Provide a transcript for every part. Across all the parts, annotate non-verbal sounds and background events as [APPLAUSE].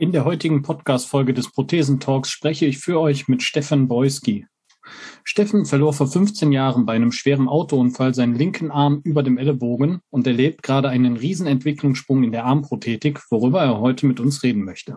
In der heutigen Podcast-Folge des Prothesentalks spreche ich für euch mit Steffen Boyski. Steffen verlor vor 15 Jahren bei einem schweren Autounfall seinen linken Arm über dem Ellenbogen und erlebt gerade einen riesen Entwicklungssprung in der Armprothetik, worüber er heute mit uns reden möchte.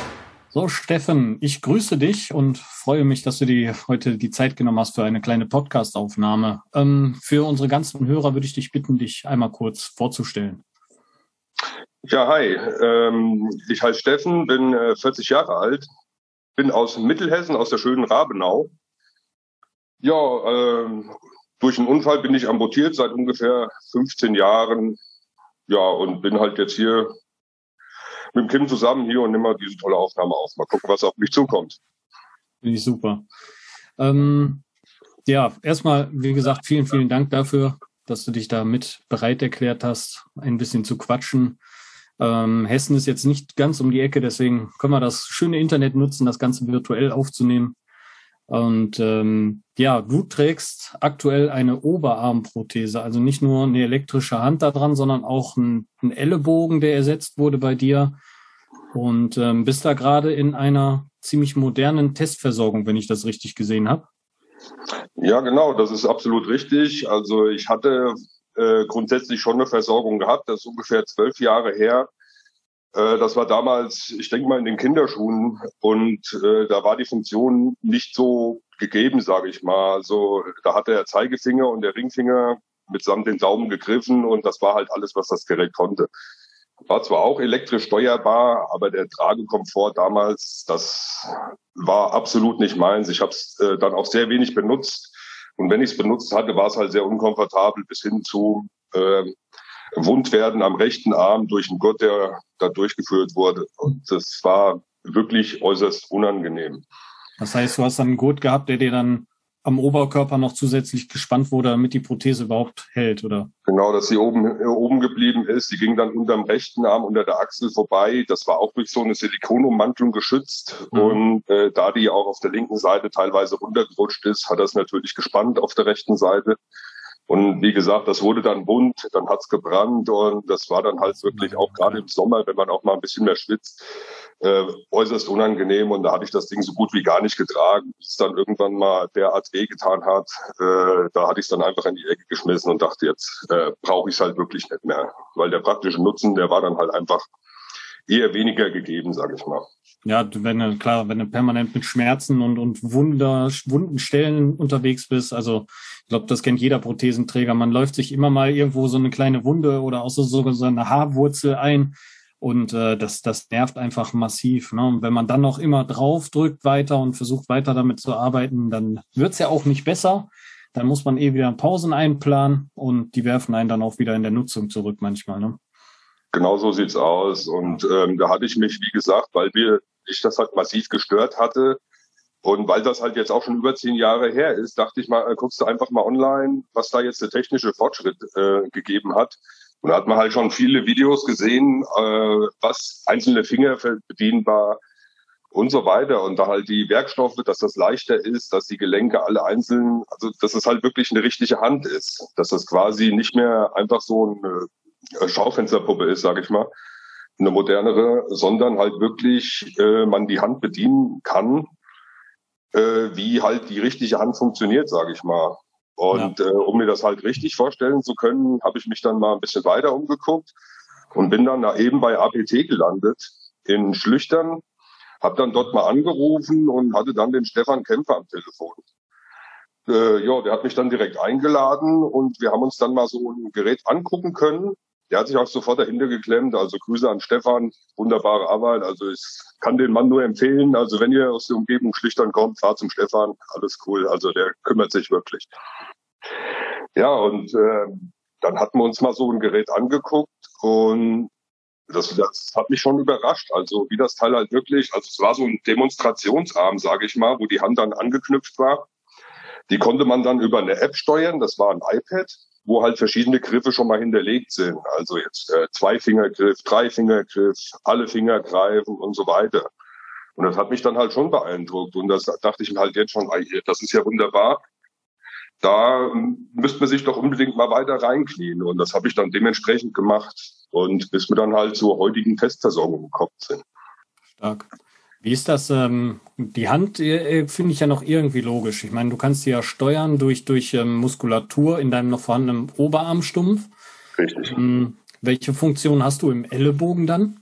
So, Steffen, ich grüße dich und freue mich, dass du dir heute die Zeit genommen hast für eine kleine Podcast-Aufnahme. Ähm, für unsere ganzen Hörer würde ich dich bitten, dich einmal kurz vorzustellen. Ja, hi. Ähm, ich heiße Steffen, bin äh, 40 Jahre alt, bin aus Mittelhessen, aus der schönen Rabenau. Ja, ähm, durch einen Unfall bin ich amputiert seit ungefähr 15 Jahren. Ja, und bin halt jetzt hier mit dem Kim zusammen hier und nehmen wir diese tolle Aufnahme auf. Mal gucken, was auf mich zukommt. Finde ich super. Ähm, ja, erstmal, wie gesagt, vielen, vielen Dank dafür, dass du dich da mit bereit erklärt hast, ein bisschen zu quatschen. Ähm, Hessen ist jetzt nicht ganz um die Ecke, deswegen können wir das schöne Internet nutzen, das Ganze virtuell aufzunehmen. Und ähm, ja, du trägst aktuell eine Oberarmprothese, also nicht nur eine elektrische Hand da dran, sondern auch ein, ein Ellenbogen, der ersetzt wurde bei dir. Und ähm, bist da gerade in einer ziemlich modernen Testversorgung, wenn ich das richtig gesehen habe. Ja, genau, das ist absolut richtig. Also ich hatte äh, grundsätzlich schon eine Versorgung gehabt, das ist ungefähr zwölf Jahre her. Äh, das war damals, ich denke mal, in den Kinderschuhen und äh, da war die Funktion nicht so gegeben, sage ich mal. Also da hat der Zeigefinger und der Ringfinger mitsamt den Daumen gegriffen und das war halt alles, was das Gerät konnte. War zwar auch elektrisch steuerbar, aber der Tragekomfort damals, das war absolut nicht meins. Ich habe es äh, dann auch sehr wenig benutzt. Und wenn ich es benutzt hatte, war es halt sehr unkomfortabel bis hin zu äh, Wundwerden am rechten Arm durch einen Gott, der da durchgeführt wurde. Und das war wirklich äußerst unangenehm. Das heißt, du hast dann einen Gurt gehabt, der dir dann am Oberkörper noch zusätzlich gespannt wurde, damit die Prothese überhaupt hält, oder? Genau, dass sie oben, oben geblieben ist. Die ging dann unterm rechten Arm unter der Achsel vorbei. Das war auch durch so eine Silikonummantelung geschützt. Mhm. Und äh, da die auch auf der linken Seite teilweise runtergerutscht ist, hat das natürlich gespannt auf der rechten Seite. Und wie gesagt, das wurde dann bunt, dann hat's gebrannt und das war dann halt wirklich auch gerade im Sommer, wenn man auch mal ein bisschen mehr schwitzt, äh, äußerst unangenehm. Und da hatte ich das Ding so gut wie gar nicht getragen. Bis es dann irgendwann mal derart wehgetan hat, äh, da hatte ich es dann einfach in die Ecke geschmissen und dachte, jetzt äh, brauche ich es halt wirklich nicht mehr. Weil der praktische Nutzen, der war dann halt einfach eher weniger gegeben, sage ich mal. Ja, wenn du, klar, wenn du permanent mit Schmerzen und, und Wunder, wunden Stellen unterwegs bist, also glaube, das kennt jeder Prothesenträger. Man läuft sich immer mal irgendwo so eine kleine Wunde oder auch so, so eine Haarwurzel ein und äh, das, das nervt einfach massiv. Ne? Und wenn man dann noch immer drauf drückt weiter und versucht weiter damit zu arbeiten, dann wird's ja auch nicht besser. Dann muss man eh wieder Pausen einplanen und die werfen einen dann auch wieder in der Nutzung zurück manchmal. Ne? Genau so sieht's aus. Und ähm, da hatte ich mich, wie gesagt, weil wir ich das halt massiv gestört hatte und weil das halt jetzt auch schon über zehn Jahre her ist, dachte ich mal, äh, guckst du einfach mal online, was da jetzt der technische Fortschritt äh, gegeben hat. Und da hat man halt schon viele Videos gesehen, äh, was einzelne Finger bedienbar und so weiter. Und da halt die Werkstoffe, dass das leichter ist, dass die Gelenke alle einzeln, also dass es halt wirklich eine richtige Hand ist, dass das quasi nicht mehr einfach so eine äh, Schaufensterpuppe ist, sage ich mal, eine modernere, sondern halt wirklich äh, man die Hand bedienen kann, äh, wie halt die richtige Hand funktioniert, sage ich mal. Und ja. äh, um mir das halt richtig vorstellen zu können, habe ich mich dann mal ein bisschen weiter umgeguckt und bin dann da eben bei APT gelandet in Schlüchtern, habe dann dort mal angerufen und hatte dann den Stefan Kämpfer am Telefon. Äh, ja, der hat mich dann direkt eingeladen und wir haben uns dann mal so ein Gerät angucken können der hat sich auch sofort dahinter geklemmt. Also Grüße an Stefan, wunderbare Arbeit. Also ich kann den Mann nur empfehlen. Also wenn ihr aus der Umgebung schlichtern kommt, fahrt zum Stefan, alles cool. Also der kümmert sich wirklich. Ja, und äh, dann hatten wir uns mal so ein Gerät angeguckt und das, das hat mich schon überrascht. Also wie das Teil halt wirklich, also es war so ein Demonstrationsarm, sage ich mal, wo die Hand dann angeknüpft war. Die konnte man dann über eine App steuern, das war ein iPad, wo halt verschiedene Griffe schon mal hinterlegt sind. Also jetzt äh, Zwei-Fingergriff, Drei-Fingergriff, alle Finger greifen und so weiter. Und das hat mich dann halt schon beeindruckt. Und das dachte ich mir halt jetzt schon, das ist ja wunderbar da müsste man sich doch unbedingt mal weiter reinknien. Und das habe ich dann dementsprechend gemacht. Und bis wir dann halt zur heutigen Testversorgung gekommen sind. Stark. Wie ist das? Ähm, die Hand äh, finde ich ja noch irgendwie logisch. Ich meine, du kannst sie ja steuern durch, durch ähm, Muskulatur in deinem noch vorhandenen Oberarmstumpf. Richtig. Ähm, welche Funktion hast du im Ellenbogen dann?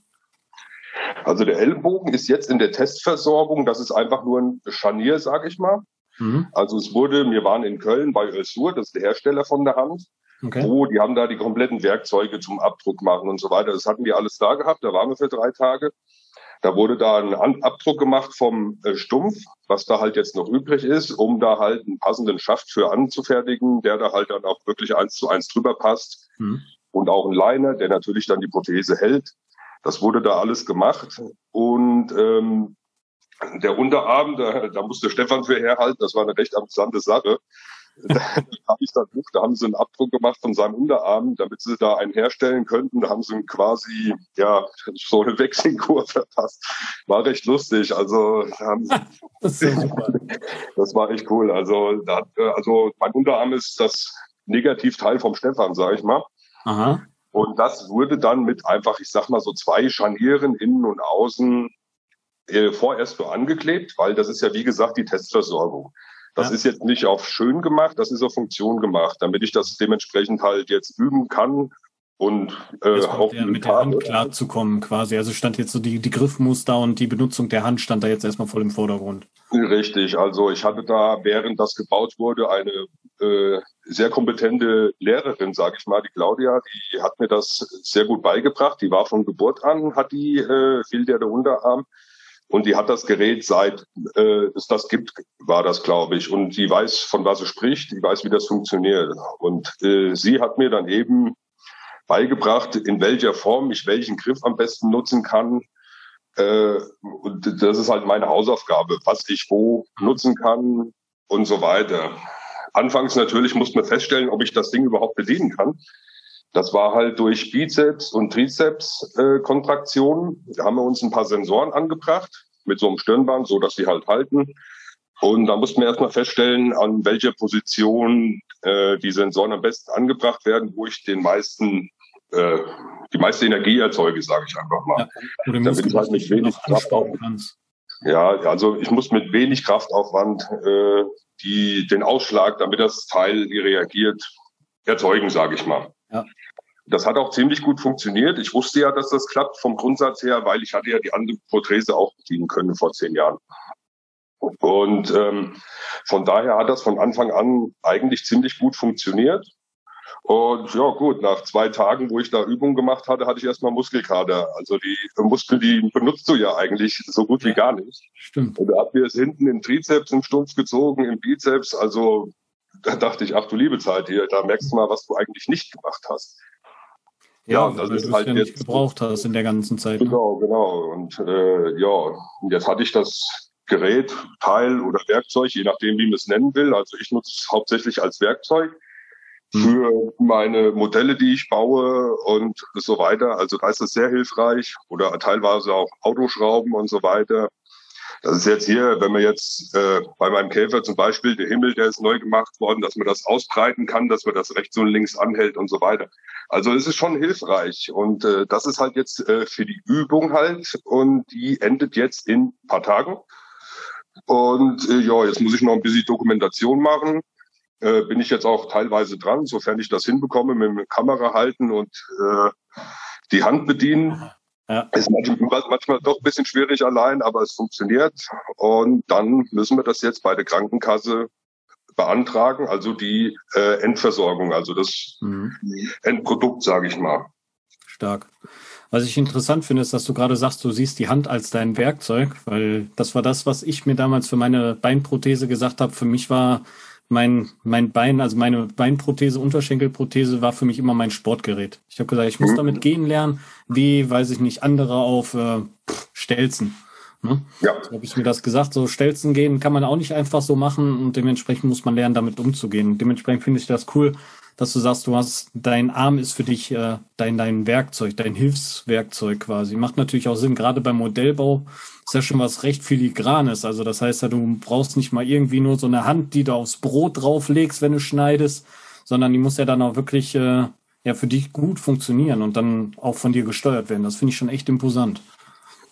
Also der Ellenbogen ist jetzt in der Testversorgung, das ist einfach nur ein Scharnier, sage ich mal. Mhm. Also es wurde, wir waren in Köln bei Ösur, das ist der Hersteller von der Hand. Okay. Wo, die haben da die kompletten Werkzeuge zum Abdruck machen und so weiter. Das hatten wir alles da gehabt, da waren wir für drei Tage. Da wurde da ein Abdruck gemacht vom äh, Stumpf, was da halt jetzt noch übrig ist, um da halt einen passenden Schaft für anzufertigen, der da halt dann auch wirklich eins zu eins drüber passt. Mhm. Und auch ein Liner, der natürlich dann die Prothese hält. Das wurde da alles gemacht. Und ähm, der Unterarm, da, da musste Stefan für herhalten, das war eine recht amüsante Sache. [LAUGHS] da habe ich dann da haben sie einen Abdruck gemacht von seinem Unterarm, damit sie da einen herstellen könnten. Da haben sie quasi ja so eine Wechselkur [LAUGHS] verpasst. War recht lustig. Also [LAUGHS] das, das war echt cool. Also da, also mein Unterarm ist das Negativteil vom Stefan, sage ich mal. Aha. Und das wurde dann mit einfach, ich sag mal so zwei Scharnieren innen und außen äh, vorerst so angeklebt, weil das ist ja wie gesagt die Testversorgung. Das ja. ist jetzt nicht auf schön gemacht, das ist auf Funktion gemacht, damit ich das dementsprechend halt jetzt üben kann und äh, auch der, mit der Hand klarzukommen quasi. Also stand jetzt so die, die Griffmuster und die Benutzung der Hand stand da jetzt erstmal voll im Vordergrund. Richtig, also ich hatte da, während das gebaut wurde, eine äh, sehr kompetente Lehrerin, sage ich mal, die Claudia, die hat mir das sehr gut beigebracht. Die war von Geburt an, hat die äh, viel der Unterarm und die hat das Gerät seit äh, es das gibt, war das, glaube ich. Und die weiß, von was sie spricht, die weiß, wie das funktioniert. Und äh, sie hat mir dann eben beigebracht, in welcher Form ich welchen Griff am besten nutzen kann. Äh, und das ist halt meine Hausaufgabe, was ich wo nutzen kann und so weiter. Anfangs natürlich musste man feststellen, ob ich das Ding überhaupt bedienen kann. Das war halt durch Bizeps und Trizeps äh, Kontraktionen. Da haben wir uns ein paar Sensoren angebracht mit so einem Stirnband, so dass sie halt halten. Und da mussten wir erstmal feststellen, an welcher Position äh, die Sensoren am besten angebracht werden, wo ich den meisten äh, die meiste Energie erzeuge, sage ich einfach mal. Ja, damit ich halt mit wenig Kraftaufwand. Ja, also ich muss mit wenig Kraftaufwand äh, die den Ausschlag, damit das Teil reagiert, erzeugen, sage ich mal. Ja. Das hat auch ziemlich gut funktioniert. Ich wusste ja, dass das klappt vom Grundsatz her, weil ich hatte ja die andere Prothese auch bedienen können vor zehn Jahren. Und ähm, von daher hat das von Anfang an eigentlich ziemlich gut funktioniert. Und ja gut, nach zwei Tagen, wo ich da Übungen gemacht hatte, hatte ich erstmal Muskelkater. Also die Muskeln, die benutzt du ja eigentlich so gut wie gar nicht. Stimmt. Und da hat mir es hinten im Trizeps im Stumpf gezogen, im Bizeps. Also da dachte ich, ach du liebe Zeit hier, da merkst du mal, was du eigentlich nicht gemacht hast. Ja, ja das ist halt ja jetzt gebraucht hast in der ganzen Zeit. Ne? Genau, ne? genau. Und äh, ja, jetzt hatte ich das Gerät, Teil oder Werkzeug, je nachdem, wie man es nennen will. Also ich nutze es hauptsächlich als Werkzeug hm. für meine Modelle, die ich baue und so weiter. Also da ist es sehr hilfreich oder teilweise auch Autoschrauben und so weiter. Das ist jetzt hier, wenn man jetzt äh, bei meinem Käfer zum Beispiel, der Himmel, der ist neu gemacht worden, dass man das ausbreiten kann, dass man das rechts und links anhält und so weiter. Also es ist schon hilfreich und äh, das ist halt jetzt äh, für die Übung halt und die endet jetzt in paar Tagen. Und äh, ja, jetzt muss ich noch ein bisschen Dokumentation machen. Äh, bin ich jetzt auch teilweise dran, sofern ich das hinbekomme, mit der Kamera halten und äh, die Hand bedienen. Ja. Ist manchmal, doch ein bisschen schwierig allein, aber es funktioniert. Und dann müssen wir das jetzt bei der Krankenkasse beantragen, also die äh, Endversorgung, also das mhm. Endprodukt, sage ich mal. Stark. Was ich interessant finde, ist, dass du gerade sagst, du siehst die Hand als dein Werkzeug, weil das war das, was ich mir damals für meine Beinprothese gesagt habe. Für mich war mein, mein Bein, also meine Beinprothese, Unterschenkelprothese war für mich immer mein Sportgerät. Ich habe gesagt, ich muss mhm. damit gehen lernen, wie, weiß ich nicht, andere auf äh, Stelzen. Ne? Ja. So habe ich mir das gesagt. So Stelzen gehen kann man auch nicht einfach so machen und dementsprechend muss man lernen, damit umzugehen. Dementsprechend finde ich das cool, dass du sagst, du hast, dein Arm ist für dich äh, dein, dein Werkzeug, dein Hilfswerkzeug quasi. Macht natürlich auch Sinn, gerade beim Modellbau ist ja schon was recht filigranes. Also das heißt ja, du brauchst nicht mal irgendwie nur so eine Hand, die du aufs Brot drauflegst, wenn du schneidest, sondern die muss ja dann auch wirklich äh, ja für dich gut funktionieren und dann auch von dir gesteuert werden. Das finde ich schon echt imposant.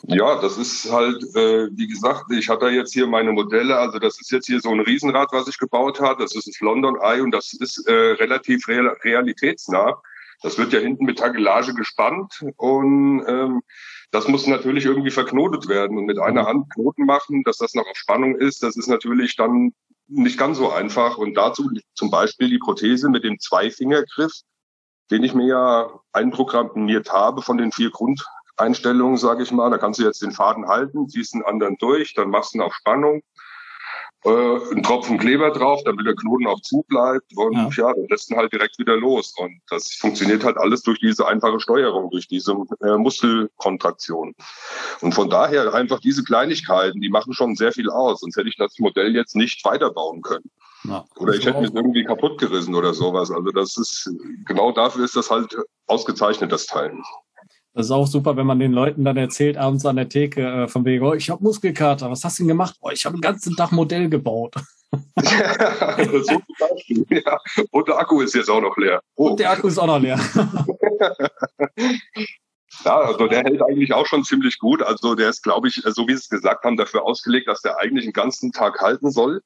Ja, das ist halt, äh, wie gesagt, ich hatte jetzt hier meine Modelle, also das ist jetzt hier so ein Riesenrad, was ich gebaut habe. Das ist das London Eye und das ist äh, relativ real, realitätsnah. Das wird ja hinten mit Tagelage gespannt und ähm, das muss natürlich irgendwie verknotet werden und mit einer Hand Knoten machen, dass das noch auf Spannung ist, das ist natürlich dann nicht ganz so einfach. Und dazu zum Beispiel die Prothese mit dem Zweifingergriff, den ich mir ja einprogrammiert habe von den vier Grund Einstellungen, sage ich mal. Da kannst du jetzt den Faden halten, ziehst den anderen durch, dann machst du ihn auf Spannung, äh, einen Tropfen Kleber drauf, damit der Knoten auch zu bleibt und ja, ja dann lässt ihn halt direkt wieder los. Und das funktioniert halt alles durch diese einfache Steuerung, durch diese äh, Muskelkontraktion. Und von daher einfach diese Kleinigkeiten, die machen schon sehr viel aus. Sonst hätte ich das Modell jetzt nicht weiterbauen können. Ja, oder ich hätte mich irgendwie kaputt gerissen oder sowas. Also das ist genau dafür ist das halt ausgezeichnet, das Teil. Das ist auch super, wenn man den Leuten dann erzählt, abends an der Theke, äh, von wegen, oh, ich habe Muskelkater, was hast du denn gemacht? Oh, ich habe den ganzen Tag Modell gebaut. ja, [LAUGHS] so zum Beispiel, ja. Und der Akku ist jetzt auch noch leer. Oh. Und der Akku ist auch noch leer. [LAUGHS] Ja, also der hält eigentlich auch schon ziemlich gut. Also der ist, glaube ich, so wie Sie es gesagt haben, dafür ausgelegt, dass der eigentlich den ganzen Tag halten soll.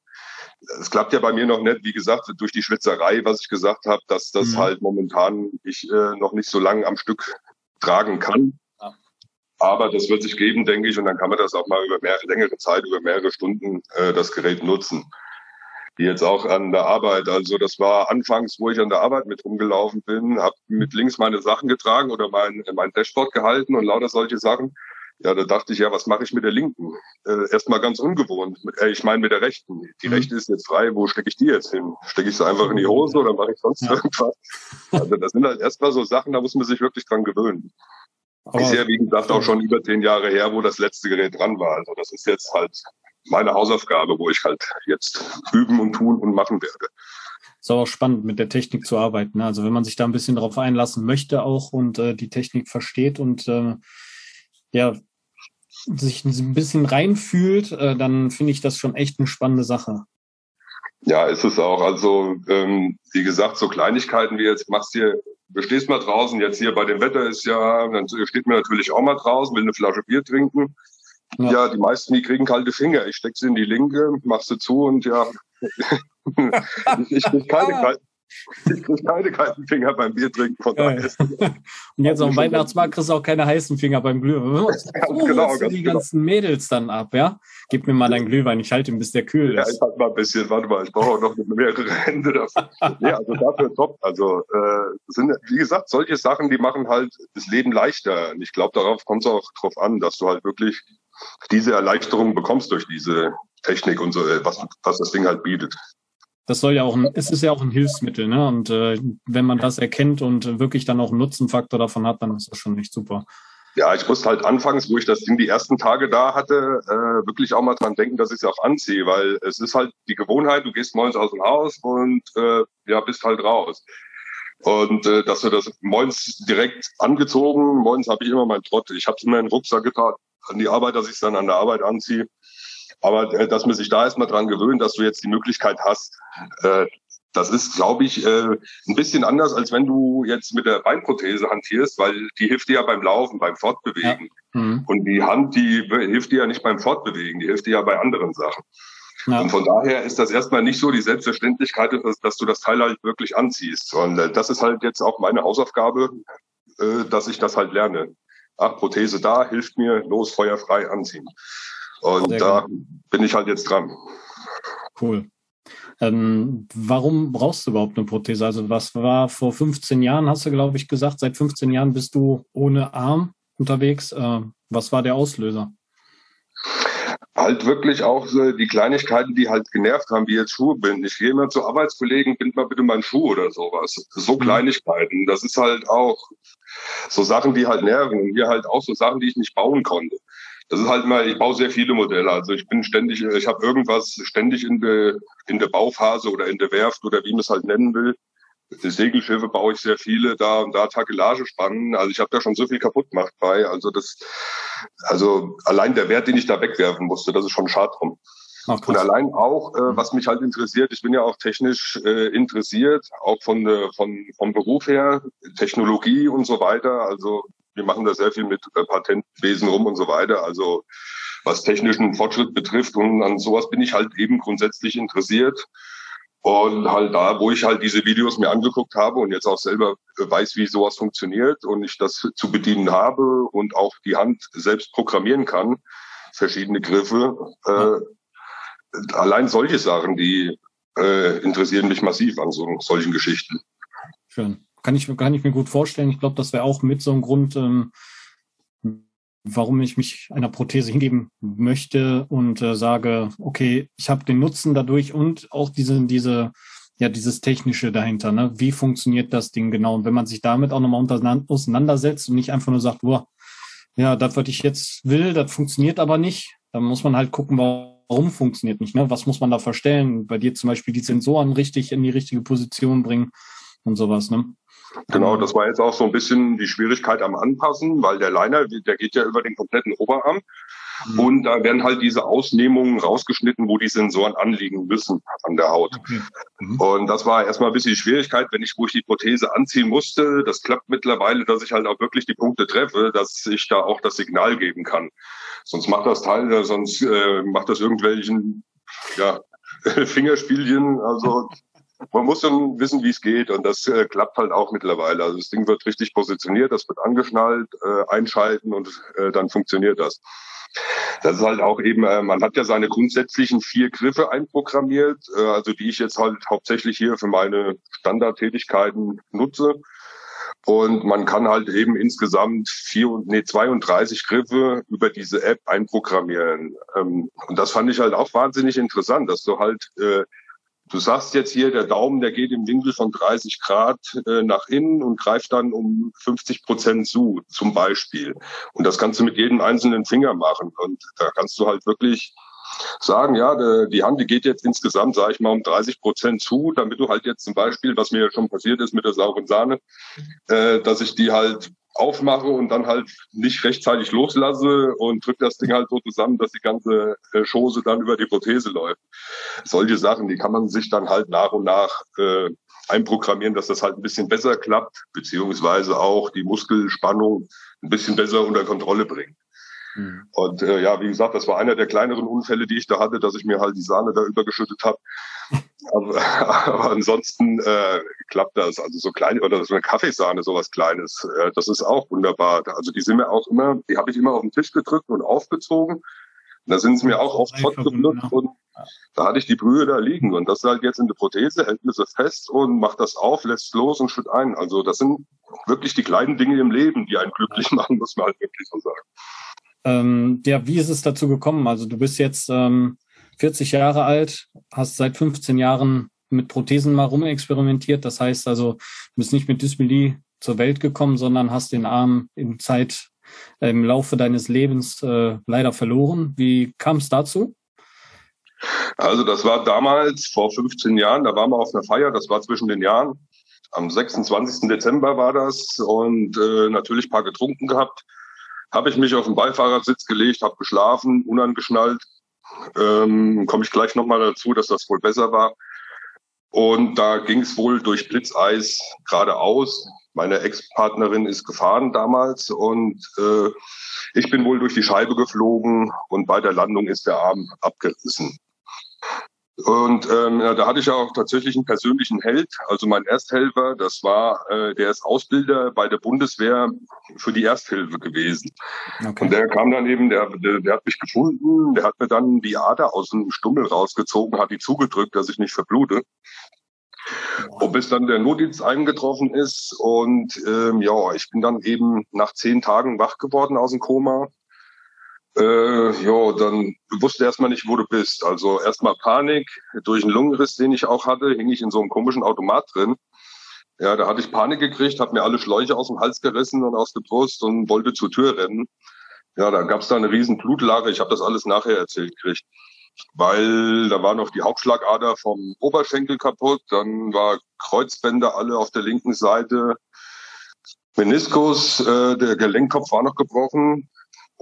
Es klappt ja bei mir noch nicht, wie gesagt, durch die Schwitzerei, was ich gesagt habe, dass das mhm. halt momentan ich äh, noch nicht so lange am Stück tragen kann. Aber das wird sich geben, denke ich, und dann kann man das auch mal über mehrere, längere Zeit, über mehrere Stunden äh, das Gerät nutzen. Wie jetzt auch an der Arbeit. Also das war anfangs, wo ich an der Arbeit mit rumgelaufen bin, habe mit links meine Sachen getragen oder mein, mein Dashboard gehalten und lauter solche Sachen. Ja, da dachte ich, ja, was mache ich mit der linken? Äh, Erstmal ganz ungewohnt. Äh, ich meine mit der rechten. Die mhm. rechte ist jetzt frei, wo stecke ich die jetzt hin? Stecke ich sie einfach in die Hose oder mache ich sonst ja. irgendwas? Also das sind halt erstmal so Sachen, da muss man sich wirklich dran gewöhnen. Aber ist ja, wie gesagt, auch schon über zehn Jahre her, wo das letzte Gerät dran war. Also das ist jetzt halt meine Hausaufgabe, wo ich halt jetzt üben und tun und machen werde. Ist auch spannend, mit der Technik zu arbeiten. Ne? Also wenn man sich da ein bisschen drauf einlassen möchte auch und äh, die Technik versteht und äh, ja, sich ein bisschen reinfühlt, äh, dann finde ich das schon echt eine spannende Sache. Ja, ist es auch. Also, ähm, wie gesagt, so Kleinigkeiten wie jetzt machst dir, du stehst mal draußen, jetzt hier bei dem Wetter ist ja, dann steht mir natürlich auch mal draußen, will eine Flasche Bier trinken. Ja, ja die meisten, die kriegen kalte Finger. Ich steck sie in die linke, mach sie zu und ja, ich, [LAUGHS] ich krieg keine [LAUGHS] kalten ich [LAUGHS] kriege keine kalten Finger beim Bier trinken. Von daher [LAUGHS] Und jetzt am Weihnachtsmarkt kriegst du auch keine heißen Finger beim Glühwein. [LAUGHS] Oh, genau, die genau. ganzen Mädels dann ab, ja? Gib mir mal deinen Glühwein, ich halte ihn, bis der kühl ist. Ja, ich halte mal ein bisschen, warte mal, ich brauche auch noch mehrere Hände dafür. ja, also dafür top. Also äh, sind, wie gesagt, solche Sachen, die machen halt das Leben leichter. Und ich glaube, darauf kommt es auch drauf an, dass du halt wirklich diese Erleichterung bekommst durch diese Technik und so, was, was das Ding halt bietet das soll ja auch ein, es ist ja auch ein Hilfsmittel, ne? Und äh, wenn man das erkennt und wirklich dann auch einen Nutzenfaktor davon hat, dann ist das schon echt super. Ja, ich musste halt anfangs, wo ich das Ding die ersten Tage da hatte, äh, wirklich auch mal dran denken, dass ich es auch anziehe, weil es ist halt die Gewohnheit, du gehst morgens aus dem Haus und äh, ja, bist halt raus. Und äh, dass du das morgens direkt angezogen, morgens habe ich immer meinen Trott, ich habe es immer in den Rucksack getan, an die Arbeit, dass ich es dann an der Arbeit anziehe. Aber äh, dass man sich da erstmal dran gewöhnt, dass du jetzt die Möglichkeit hast, äh, das ist, glaube ich, äh, ein bisschen anders, als wenn du jetzt mit der Beinprothese hantierst, weil die hilft dir ja beim Laufen, beim Fortbewegen. Ja. Mhm. Und die Hand, die hilft dir ja nicht beim Fortbewegen, die hilft dir ja bei anderen Sachen. Ja. Und von daher ist das erstmal nicht so die Selbstverständlichkeit, dass, dass du das Teil halt wirklich anziehst. Und äh, das ist halt jetzt auch meine Hausaufgabe, äh, dass ich das halt lerne. Ach, Prothese da, hilft mir, los, feuerfrei anziehen. Und Sehr da gut. bin ich halt jetzt dran. Cool. Ähm, warum brauchst du überhaupt eine Prothese? Also was war vor 15 Jahren, hast du, glaube ich, gesagt, seit 15 Jahren bist du ohne Arm unterwegs. Äh, was war der Auslöser? halt wirklich auch so die Kleinigkeiten, die halt genervt haben, wie jetzt Schuhe binden. Ich gehe immer zu Arbeitskollegen, bind mal bitte meinen Schuh oder sowas. So mhm. Kleinigkeiten. Das ist halt auch so Sachen, die halt nerven. Und hier halt auch so Sachen, die ich nicht bauen konnte. Das ist halt mal, ich baue sehr viele Modelle. Also ich bin ständig, ich habe irgendwas ständig in der in der Bauphase oder in der Werft oder wie man es halt nennen will. Die Segelschiffe baue ich sehr viele, da und da Takelage spannen. Also ich habe da schon so viel kaputt gemacht bei. Also das, also allein der Wert, den ich da wegwerfen musste, das ist schon schade drum. Ach, und allein auch, äh, mhm. was mich halt interessiert, ich bin ja auch technisch äh, interessiert, auch von, äh, von vom Beruf her, Technologie und so weiter. Also wir machen da sehr viel mit äh, Patentwesen rum und so weiter. Also was technischen Fortschritt betrifft und an sowas bin ich halt eben grundsätzlich interessiert. Und halt da, wo ich halt diese Videos mir angeguckt habe und jetzt auch selber weiß, wie sowas funktioniert und ich das zu bedienen habe und auch die Hand selbst programmieren kann, verschiedene Griffe, äh, allein solche Sachen, die äh, interessieren mich massiv an so solchen Geschichten. Schön. Kann ich, kann ich mir gut vorstellen. Ich glaube, das wäre auch mit so einem Grund, ähm, warum ich mich einer Prothese hingeben möchte und äh, sage, okay, ich habe den Nutzen dadurch und auch diese, diese, ja, dieses Technische dahinter, ne? Wie funktioniert das Ding genau? Und wenn man sich damit auch nochmal auseinandersetzt und nicht einfach nur sagt, boah, ja, das, was ich jetzt will, das funktioniert aber nicht, dann muss man halt gucken, warum funktioniert nicht, ne? Was muss man da verstellen? Bei dir zum Beispiel die Sensoren richtig in die richtige Position bringen und sowas, ne? Genau, das war jetzt auch so ein bisschen die Schwierigkeit am Anpassen, weil der Liner, der geht ja über den kompletten Oberarm. Mhm. Und da werden halt diese Ausnehmungen rausgeschnitten, wo die Sensoren anliegen müssen an der Haut. Okay. Mhm. Und das war erstmal ein bisschen die Schwierigkeit, wenn ich, wo ich die Prothese anziehen musste. Das klappt mittlerweile, dass ich halt auch wirklich die Punkte treffe, dass ich da auch das Signal geben kann. Sonst macht das Teil, sonst äh, macht das irgendwelchen, ja, [LAUGHS] Fingerspielchen. Also man muss dann wissen, wie es geht und das äh, klappt halt auch mittlerweile. Also das Ding wird richtig positioniert, das wird angeschnallt, äh, einschalten und äh, dann funktioniert das. Das ist halt auch eben, äh, man hat ja seine grundsätzlichen vier Griffe einprogrammiert, äh, also die ich jetzt halt hauptsächlich hier für meine Standardtätigkeiten nutze. Und man kann halt eben insgesamt vier und nee, 32 Griffe über diese App einprogrammieren. Ähm, und das fand ich halt auch wahnsinnig interessant, dass du halt äh, Du sagst jetzt hier, der Daumen, der geht im Winkel von 30 Grad äh, nach innen und greift dann um 50 Prozent zu, zum Beispiel. Und das kannst du mit jedem einzelnen Finger machen. Und da kannst du halt wirklich sagen, ja, die Hand, die geht jetzt insgesamt, sage ich mal, um 30 Prozent zu, damit du halt jetzt zum Beispiel, was mir ja schon passiert ist mit der sauren Sahne, äh, dass ich die halt aufmache und dann halt nicht rechtzeitig loslasse und drücke das Ding halt so zusammen, dass die ganze äh, Chose dann über die Prothese läuft. Solche Sachen, die kann man sich dann halt nach und nach äh, einprogrammieren, dass das halt ein bisschen besser klappt, beziehungsweise auch die Muskelspannung ein bisschen besser unter Kontrolle bringt. Mhm. Und äh, ja, wie gesagt, das war einer der kleineren Unfälle, die ich da hatte, dass ich mir halt die Sahne da übergeschüttet habe. Aber, [LAUGHS] aber ansonsten äh, klappt das. Also so klein oder so eine Kaffeesahne, sowas Kleines, äh, das ist auch wunderbar. Also die sind mir auch immer, die habe ich immer auf den Tisch gedrückt und aufgezogen. Und da sind sie mir auch aufs Pott geblüht und da hatte ich die Brühe da liegen und das halt jetzt in der Prothese, hält mir sie fest und macht das auf, lässt los und schütt ein. Also das sind wirklich die kleinen Dinge im Leben, die einen glücklich machen, muss man halt wirklich so sagen. Ähm, ja, wie ist es dazu gekommen? Also du bist jetzt ähm, 40 Jahre alt, hast seit 15 Jahren mit Prothesen mal rumexperimentiert. Das heißt also, du bist nicht mit Dysmelie zur Welt gekommen, sondern hast den Arm in Zeit äh, im Laufe deines Lebens äh, leider verloren. Wie kam es dazu? Also das war damals vor 15 Jahren, da waren wir auf einer Feier, das war zwischen den Jahren. Am 26. Dezember war das und äh, natürlich paar getrunken gehabt habe ich mich auf den Beifahrersitz gelegt, habe geschlafen, unangeschnallt. Ähm, Komme ich gleich nochmal dazu, dass das wohl besser war. Und da ging es wohl durch Blitzeis geradeaus. Meine Ex-Partnerin ist gefahren damals und äh, ich bin wohl durch die Scheibe geflogen und bei der Landung ist der Arm abgerissen. Und ähm, ja, da hatte ich ja auch tatsächlich einen persönlichen Held, also mein Ersthelfer, das war, äh, der ist Ausbilder bei der Bundeswehr für die Ersthilfe gewesen. Okay. Und der kam dann eben, der, der, der hat mich gefunden, der hat mir dann die Ader aus dem Stummel rausgezogen, hat die zugedrückt, dass ich nicht verblute. Und bis dann der Notdienst eingetroffen ist und ähm, ja, ich bin dann eben nach zehn Tagen wach geworden aus dem Koma Äh, ja, dann wusste erstmal nicht, wo du bist. Also erstmal Panik. Durch einen Lungenriss, den ich auch hatte, hing ich in so einem komischen Automat drin. Ja, da hatte ich Panik gekriegt, habe mir alle Schläuche aus dem Hals gerissen und aus der Brust und wollte zur Tür rennen. Ja, da gab's da eine riesen Blutlache. Ich habe das alles nachher erzählt gekriegt. Weil da war noch die Hauptschlagader vom Oberschenkel kaputt, dann war Kreuzbänder alle auf der linken Seite, Meniskus, äh, der Gelenkkopf war noch gebrochen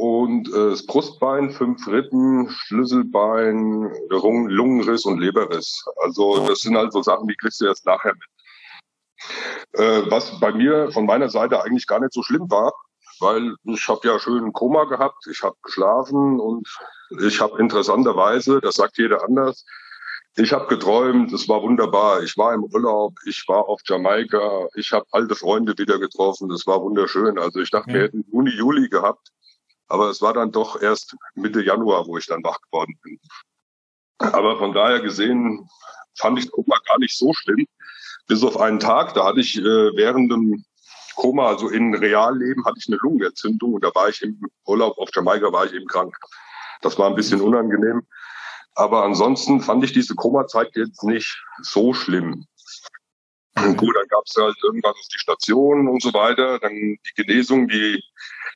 und äh, das Brustbein, fünf Rippen, Schlüsselbein, Lungenriss und Leberriss. Also das sind halt so Sachen, die kriegst du erst nachher mit. Äh, was bei mir von meiner Seite eigentlich gar nicht so schlimm war, weil ich habe ja schön ein Koma gehabt, ich habe geschlafen und ich habe interessanterweise, das sagt jeder anders, ich habe geträumt, es war wunderbar. Ich war im Urlaub, ich war auf Jamaika, ich habe alte Freunde wieder getroffen, das war wunderschön. Also ich dachte, wir hätten Juni, Juli gehabt, aber es war dann doch erst Mitte Januar, wo ich dann wach geworden bin. Aber von daher gesehen fand ich Koma gar nicht so schlimm. Bis auf einen Tag, da hatte ich äh, während dem Koma, also in Realleben, hatte ich eine Lungenentzündung und da war ich im Urlaub auf Jamaika, war ich eben krank. Das war ein bisschen unangenehm. Aber ansonsten fand ich diese Koma-Zeit jetzt nicht so schlimm. Gut, dann gab es halt irgendwann die Station und so weiter. Dann die Genesung, die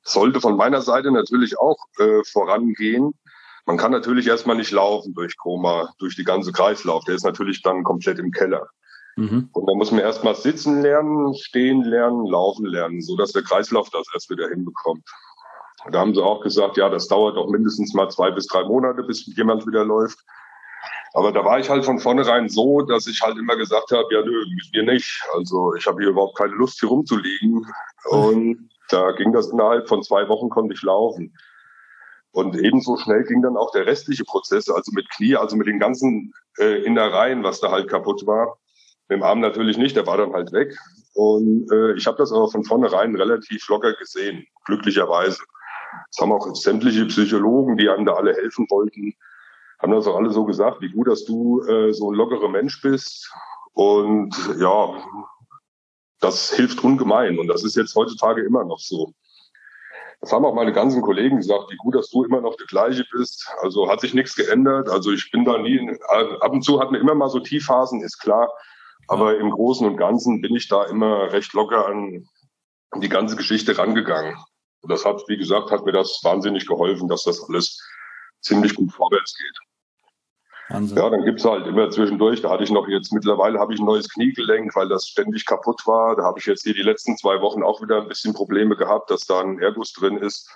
sollte von meiner Seite natürlich auch äh, vorangehen. Man kann natürlich erstmal nicht laufen durch Koma, durch die ganze Kreislauf. Der ist natürlich dann komplett im Keller. Mhm. Und dann muss man erstmal sitzen lernen, stehen lernen, laufen lernen, so dass der Kreislauf das erst wieder hinbekommt. Da haben sie auch gesagt, ja, das dauert auch mindestens mal zwei bis drei Monate, bis jemand wieder läuft. Aber da war ich halt von vornherein so, dass ich halt immer gesagt habe, ja, nö, mit mir nicht. Also ich habe hier überhaupt keine Lust, hier rumzuliegen. Und da ging das innerhalb von zwei Wochen, konnte ich laufen. Und ebenso schnell ging dann auch der restliche Prozess, also mit Knie, also mit den ganzen äh, Innereien, was da halt kaputt war. Mit dem Arm natürlich nicht, der war dann halt weg. Und äh, ich habe das aber von vornherein relativ locker gesehen, glücklicherweise. Das haben auch sämtliche Psychologen, die einem da alle helfen wollten, haben das auch alle so gesagt, wie gut, dass du äh, so ein lockerer Mensch bist. Und ja, das hilft ungemein. Und das ist jetzt heutzutage immer noch so. Das haben auch meine ganzen Kollegen gesagt, wie gut, dass du immer noch der gleiche bist. Also hat sich nichts geändert. Also ich bin da nie, ab und zu hatten wir immer mal so Tiefphasen, ist klar. Aber im Großen und Ganzen bin ich da immer recht locker an die ganze Geschichte rangegangen. Und das hat, wie gesagt, hat mir das wahnsinnig geholfen, dass das alles ziemlich gut vorwärts geht. Wahnsinn. Ja, dann gibt's halt immer zwischendurch, da hatte ich noch jetzt, mittlerweile habe ich ein neues Kniegelenk, weil das ständig kaputt war. Da habe ich jetzt hier die letzten zwei Wochen auch wieder ein bisschen Probleme gehabt, dass da ein Ergus drin ist.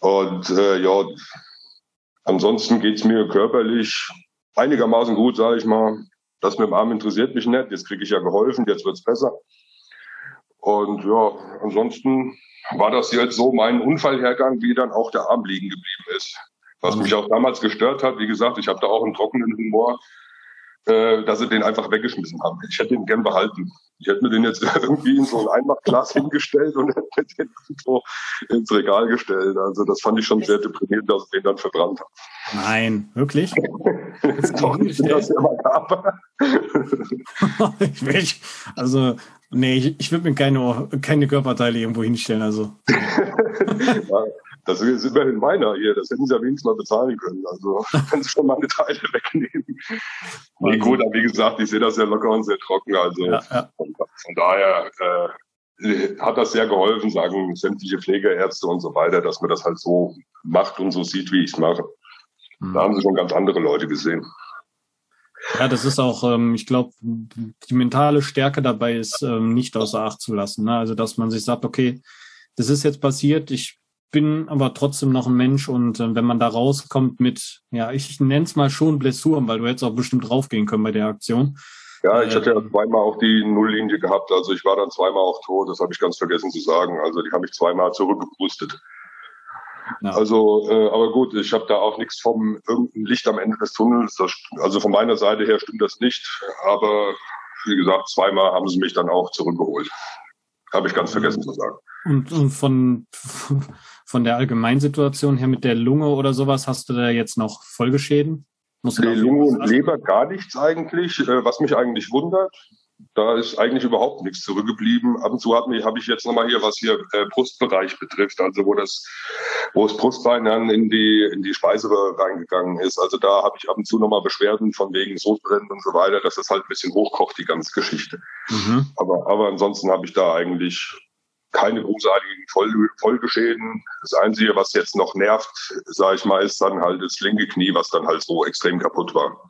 Und äh, ja, ansonsten geht's mir körperlich einigermaßen gut, sage ich mal. Das mit dem Arm interessiert mich nicht. Jetzt kriege ich ja geholfen, jetzt wird's besser. Und ja, ansonsten war das jetzt so mein Unfallhergang, wie dann auch der Arm liegen geblieben ist. Was mich auch damals gestört hat, wie gesagt, ich habe da auch einen trockenen Humor, äh, dass sie den einfach weggeschmissen haben. Ich hätte ihn gern behalten. Ich hätte mir den jetzt [LAUGHS] irgendwie in so ein Einmachglas hingestellt und hätte den so ins Regal gestellt. Also das fand ich schon sehr deprimierend, dass ich den dann verbrannt habe. Nein, wirklich? Doch, ich bin das ja mal ich [LAUGHS] will, also Nee, ich, ich würde mir keine, keine Körperteile irgendwo hinstellen. Also. [LAUGHS] das ist immerhin meiner hier. Das hätten sie ja wenigstens mal bezahlen können. Also [LAUGHS] können sie schon meine Teile wegnehmen. nee, gut, aber wie gesagt, ich sehe das sehr locker und sehr trocken. Also ja, ja. Von, von, daher äh, hat das sehr geholfen, sagen sämtliche Pflegeärzte und so weiter, dass man das halt so macht und so sieht, wie ich es mache. Mhm. Da haben sie schon ganz andere Leute gesehen. Ja, das ist auch, ähm, ich glaube, die mentale Stärke dabei ist ähm, nicht außer Acht zu lassen. Ne? Also, dass man sich sagt, okay, das ist jetzt passiert, ich bin aber trotzdem noch ein Mensch und äh, wenn man da rauskommt mit, ja, ich nenne es mal schon Blessuren, weil du hättest auch bestimmt draufgehen können bei der Aktion. Ja, ich hatte ja zweimal auch die Nulllinie gehabt, also ich war dann zweimal auch tot, das habe ich ganz vergessen zu sagen. Also die habe ich zweimal zurückgepustet. Ja. Also, äh, aber gut, ich habe da auch nichts vom irgendein Licht am Ende des Tunnels. Das, also von meiner Seite her stimmt das nicht. Aber wie gesagt, zweimal haben sie mich dann auch zurückgeholt. Habe ich ganz vergessen zu sagen. Und, und von, von der Allgemeinsituation her mit der Lunge oder sowas, hast du da jetzt noch Folgeschäden? Musst nee, Lunge und Leber gar nichts eigentlich, äh, was mich eigentlich wundert. Da ist eigentlich überhaupt nichts zurückgeblieben. Ab und zu habe hab ich jetzt nochmal hier, was hier äh, Brustbereich betrifft, also wo das, wo das Brustbein dann in die, in die Speiseröhre reingegangen ist. Also da habe ich ab und zu nochmal Beschwerden von wegen Sodbrennen und so weiter, dass das halt ein bisschen hochkocht, die ganze Geschichte. Mhm. Aber, aber ansonsten habe ich da eigentlich keine großartigen Folgeschäden. Das Einzige, was jetzt noch nervt, sage ich mal, ist dann halt das linke Knie, was dann halt so extrem kaputt war.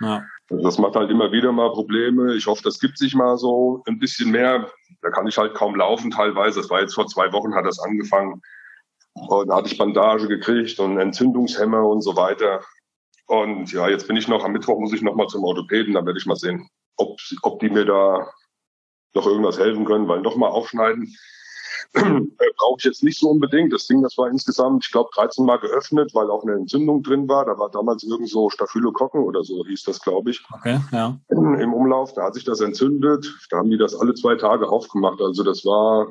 Ja. Also das macht halt immer wieder mal Probleme. Ich hoffe, das gibt sich mal so ein bisschen mehr. Da kann ich halt kaum laufen teilweise. Das war jetzt vor zwei Wochen, hat das angefangen. Und da hatte ich Bandage gekriegt und Entzündungshemmer und so weiter. Und ja, jetzt bin ich noch, am Mittwoch muss ich noch mal zum Orthopäden, dann werde ich mal sehen, ob, ob die mir da noch irgendwas helfen können, weil noch mal aufschneiden brauche ich jetzt nicht so unbedingt. Das Ding, das war insgesamt, ich glaube, 13 Mal geöffnet, weil auch eine Entzündung drin war. Da war damals irgend so Staphylokokken oder so hieß das, glaube ich. Okay, ja. Im Umlauf, da hat sich das entzündet. Da haben die das alle zwei Tage aufgemacht. Also das war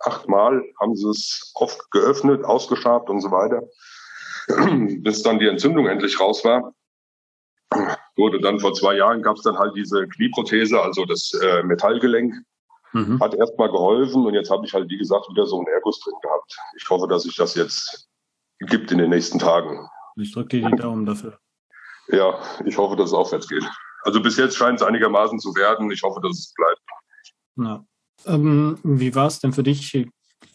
achtmal, haben sie es oft geöffnet, ausgeschabt und so weiter. [CLEARS THROAT] Bis dann die Entzündung endlich raus war. Wurde dann vor zwei Jahren gab es dann halt diese Knieprothese, also das äh, Metallgelenk Mhm. Hat erstmal geholfen und jetzt habe ich halt, wie gesagt, wieder so einen Ergus drin gehabt. Ich hoffe, dass sich das jetzt gibt in den nächsten Tagen. Ich drücke dir die Daumen dafür. Ja, ich hoffe, dass es aufwärts geht. Also bis jetzt scheint es einigermaßen zu werden. Ich hoffe, dass es bleibt. Ja. Ähm, wie war es denn für dich?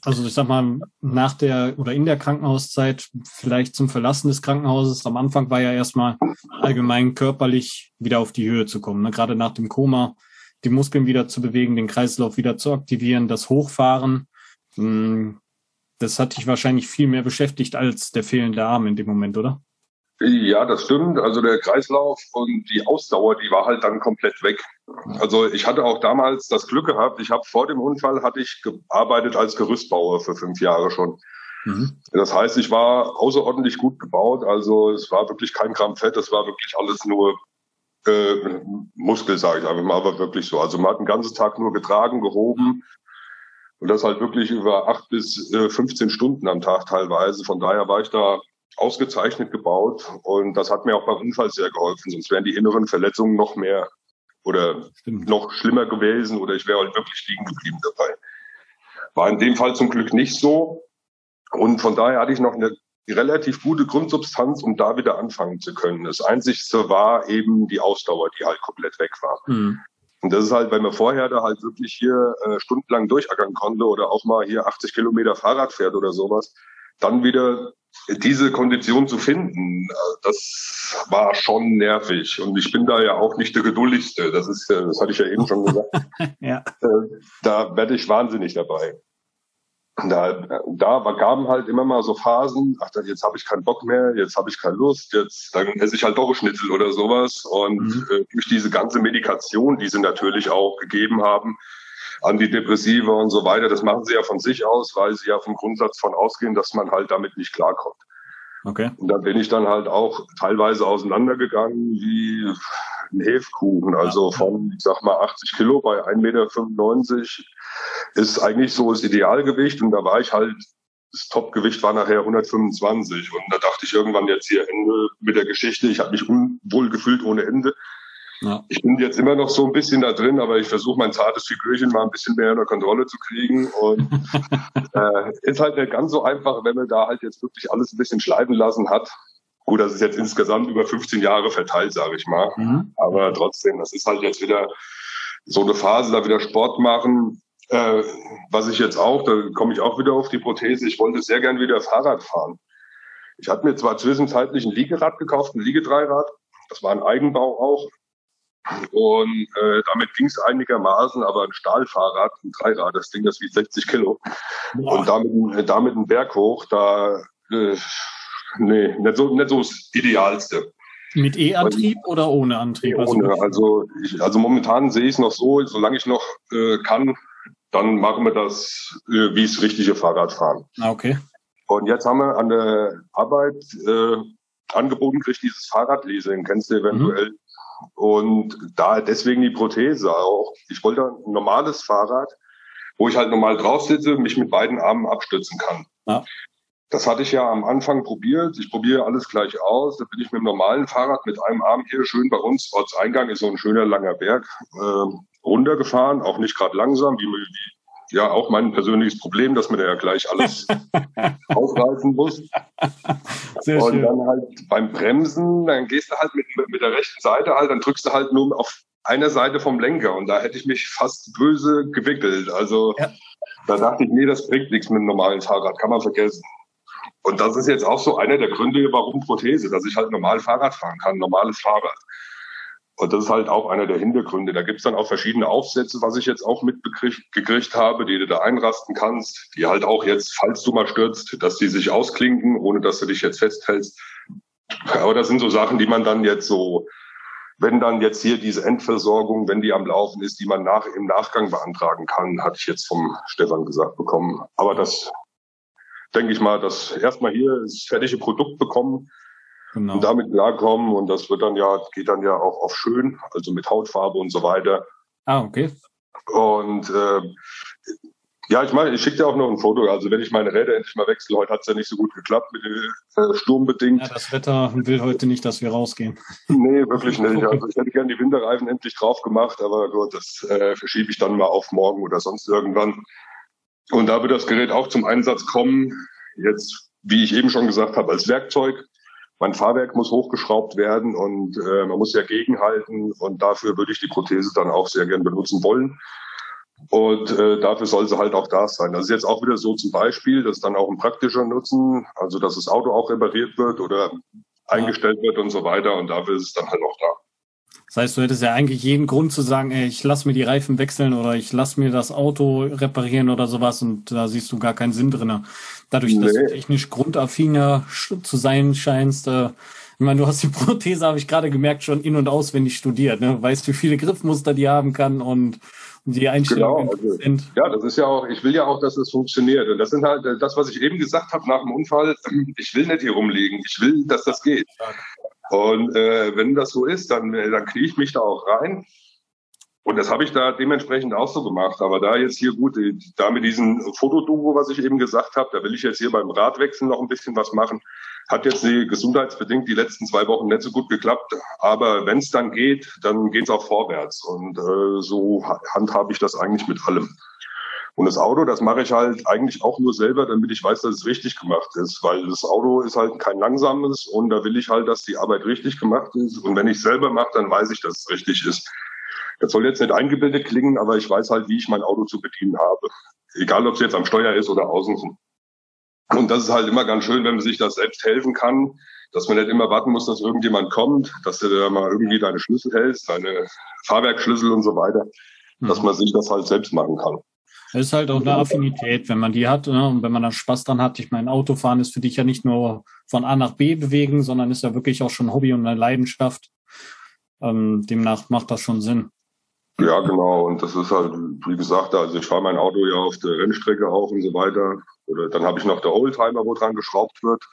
Also ich sag mal, nach der oder in der Krankenhauszeit, vielleicht zum Verlassen des Krankenhauses. Am Anfang war ja erstmal allgemein körperlich wieder auf die Höhe zu kommen. Ne? Gerade nach dem Koma die Muskeln wieder zu bewegen, den Kreislauf wieder zu aktivieren, das Hochfahren. Hm, das hat dich wahrscheinlich viel mehr beschäftigt als der fehlende Arm in dem Moment, oder? Ja, das stimmt. Also der Kreislauf und die Ausdauer, die war halt dann komplett weg. Also ich hatte auch damals das Glück gehabt. Ich habe vor dem Unfall hatte ich gearbeitet als Gerüstbauer für fünf Jahre schon. Mhm. Das heißt, ich war außerordentlich gut gebaut. Also es war wirklich kein Gramm Fett. Es war wirklich alles nur äh, Muskel, sage ich einfach mal, aber wirklich so. Also man hat den ganzen Tag nur getragen, gehoben und das halt wirklich über acht bis äh, 15 Stunden am Tag teilweise. Von daher war ich da ausgezeichnet gebaut und das hat mir auch beim Unfall sehr geholfen. Sonst wären die inneren Verletzungen noch mehr oder Stimmt. noch schlimmer gewesen oder ich wäre halt wirklich liegen geblieben dabei. War in dem Fall zum Glück nicht so. Und von daher hatte ich noch eine relativ gute Grundsubstanz, um da wieder anfangen zu können. Das Einzigste war eben die Ausdauer, die halt komplett weg war. Mhm. Und das ist halt, weil man vorher da halt wirklich hier äh, stundenlang durchackern konnte oder auch mal hier 80 Kilometer Fahrrad fährt oder sowas, dann wieder diese Kondition zu finden, äh, das war schon nervig. Und ich bin da ja auch nicht der geduldigste. Das ist, das hatte ich ja eben schon gesagt. [LAUGHS] ja. Äh, da werde ich wahnsinnig dabei da, da gaben halt immer mal so Phasen, ach, jetzt habe ich keinen Bock mehr, jetzt habe ich keine Lust, jetzt dann esse ich halt doch Schnitzel oder sowas. Und mhm. äh, durch diese ganze Medikation, die sie natürlich auch gegeben haben, Antidepressiva und so weiter, das machen sie ja von sich aus, weil sie ja vom Grundsatz von ausgehen, dass man halt damit nicht klarkommt. Okay. Und da bin ich dann halt auch teilweise auseinandergegangen wie ein Hefkuchen. Also von, ich sag mal, 80 Kilo bei 1,95 Meter ist eigentlich so das Idealgewicht. Und da war ich halt, das Topgewicht war nachher 125. Und da dachte ich irgendwann jetzt hier Ende mit der Geschichte. Ich habe mich unwohl gefühlt ohne Ende. Ja. Ich bin jetzt immer noch so ein bisschen da drin, aber ich versuche mein zartes Figürchen mal ein bisschen mehr unter Kontrolle zu kriegen. Und [LAUGHS] äh, ist halt nicht ganz so einfach, wenn man da halt jetzt wirklich alles ein bisschen schleifen lassen hat. Gut, das ist jetzt insgesamt über 15 Jahre verteilt, sage ich mal. Mhm. Aber trotzdem, das ist halt jetzt wieder so eine Phase, da wieder Sport machen. Äh, was ich jetzt auch, da komme ich auch wieder auf die Prothese, ich wollte sehr gern wieder Fahrrad fahren. Ich hatte mir zwar zwischenzeitlich ein Liegerad gekauft, ein Liegedreirad, das war ein Eigenbau auch. Und äh, damit ging es einigermaßen, aber ein Stahlfahrrad, ein Dreirad, das Ding das wiegt 60 Kilo. Boah. Und damit, damit einen Berg hoch, da äh, nee, nicht so, nicht so das Idealste. Mit E-Antrieb oder ohne Antrieb? Also ohne, also, ich, also momentan sehe ich es noch so, solange ich noch äh, kann, dann machen wir das äh, wie das richtige Fahrradfahren. Ah, okay. Und jetzt haben wir an der Arbeit äh, angeboten kriegt dieses Fahrradleasing, kennst du eventuell. Mhm. Und da deswegen die Prothese auch. Ich wollte ein normales Fahrrad, wo ich halt normal drauf sitze, mich mit beiden Armen abstützen kann. Ja. Das hatte ich ja am Anfang probiert. Ich probiere alles gleich aus. Da bin ich mit dem normalen Fahrrad mit einem Arm hier schön bei uns. Ortseingang ist so ein schöner langer Berg. Ähm, runtergefahren, auch nicht gerade langsam, wie, wie ja auch mein persönliches Problem, dass man da ja gleich alles [LAUGHS] ausreißen muss. Sehr und schön. dann halt beim Bremsen, dann gehst du halt mit, mit der rechten Seite halt, dann drückst du halt nur auf einer Seite vom Lenker und da hätte ich mich fast böse gewickelt. Also ja. da dachte ich, nee, das bringt nichts mit einem normalen Fahrrad, kann man vergessen. Und das ist jetzt auch so einer der Gründe, warum Prothese, dass ich halt normal Fahrrad fahren kann, normales Fahrrad. Und das ist halt auch einer der Hintergründe. Da gibt's dann auch verschiedene Aufsätze, was ich jetzt auch mitgekriegt habe, die du da einrasten kannst, die halt auch jetzt, falls du mal stürzt, dass die sich ausklinken, ohne dass du dich jetzt festhältst. Aber das sind so Sachen, die man dann jetzt so, wenn dann jetzt hier diese Endversorgung, wenn die am Laufen ist, die man nach, im Nachgang beantragen kann, hatte ich jetzt vom Stefan gesagt bekommen. Aber das denke ich mal, dass erstmal hier das fertige Produkt bekommen genau. und damit klarkommen. Und das wird dann ja, geht dann ja auch auf schön, also mit Hautfarbe und so weiter. Ah, okay. Und äh, ja, ich meine, ich schicke dir auch noch ein Foto. Also wenn ich meine Räder endlich mal wechsle, heute hat es ja nicht so gut geklappt mit dem äh, Sturm bedingt. Ja, das Wetter will heute nicht, dass wir rausgehen. [LAUGHS] Nee, wirklich nicht. [LAUGHS] Also ich hätte gerne die Winterreifen endlich drauf gemacht, aber gut, das äh, verschiebe ich dann mal auf morgen oder sonst irgendwann. Und da wird das Gerät auch zum Einsatz kommen. Jetzt, wie ich eben schon gesagt habe, als Werkzeug. Mein Fahrwerk muss hochgeschraubt werden und äh, man muss ja gegenhalten und dafür würde ich die Prothese dann auch sehr gern benutzen wollen. Und äh, dafür soll sie halt auch da sein. Das ist jetzt auch wieder so zum Beispiel, das ist dann auch ein praktischer Nutzen, also dass das Auto auch repariert wird oder eingestellt wird und so weiter und dafür ist es dann halt auch da. Das heißt, du hättest ja eigentlich jeden Grund zu sagen, ey, ich lass mir die Reifen wechseln oder ich lass mir das Auto reparieren oder sowas und da siehst du gar keinen Sinn drin. Dadurch, dass du technisch grundaffiner zu sein scheinst, äh, ich meine, du hast die [LAUGHS] Prothese, habe ich gerade gemerkt, schon in- und auswendig studiert. Ne? Weißt, wie viele Griffmuster die haben kann und die Einstellungen genau, also, sind. Ja, das ist ja auch, ich will ja auch, dass es funktioniert. Und das sind halt das, was ich eben gesagt habe nach dem Unfall. [CLEARS THROAT] Ich will nicht hier rumliegen. Ich will, dass das geht. Und äh, wenn das so ist, dann, äh, dann knie ich mich da auch rein. Und das habe ich da dementsprechend auch so gemacht. Aber da jetzt hier gut, da mit diesem Fotoduo, was ich eben gesagt habe, da will ich jetzt hier beim Radwechseln noch ein bisschen was machen. Hat jetzt die, gesundheitsbedingt die letzten zwei Wochen nicht so gut geklappt. Aber wenn es dann geht, dann geht's auch vorwärts. Und äh, so handhabe ich das eigentlich mit allem. Und das Auto, das mache ich halt eigentlich auch nur selber, damit ich weiß, dass es richtig gemacht ist. Weil das Auto ist halt kein langsames und da will ich halt, dass die Arbeit richtig gemacht ist. Und wenn ich selber mache, dann weiß ich, dass es richtig ist. Das soll jetzt nicht eingebildet klingen, aber ich weiß halt, wie ich mein Auto zu bedienen habe. Egal, ob es jetzt am Steuer ist oder außen. Und das ist halt immer ganz schön, wenn man sich das selbst helfen kann, dass man nicht immer warten muss, dass irgendjemand kommt, dass du da mal irgendwie deine Schlüssel hältst, deine Fahrwerkschlüssel und so weiter, dass mhm. man sich das halt selbst machen kann. Es ist halt auch eine Affinität, wenn man die hat ne? und wenn man da Spaß dran hat. Ich meine, Autofahren ist für dich ja nicht nur von A nach B bewegen, sondern ist ja wirklich auch schon Hobby und eine Leidenschaft. Ähm, demnach macht das schon Sinn. Ja, genau. Und das ist halt, wie gesagt, also ich fahre mein Auto ja auf der Rennstrecke auch und so weiter. Oder dann habe ich noch der Oldtimer, wo dran geschraubt wird.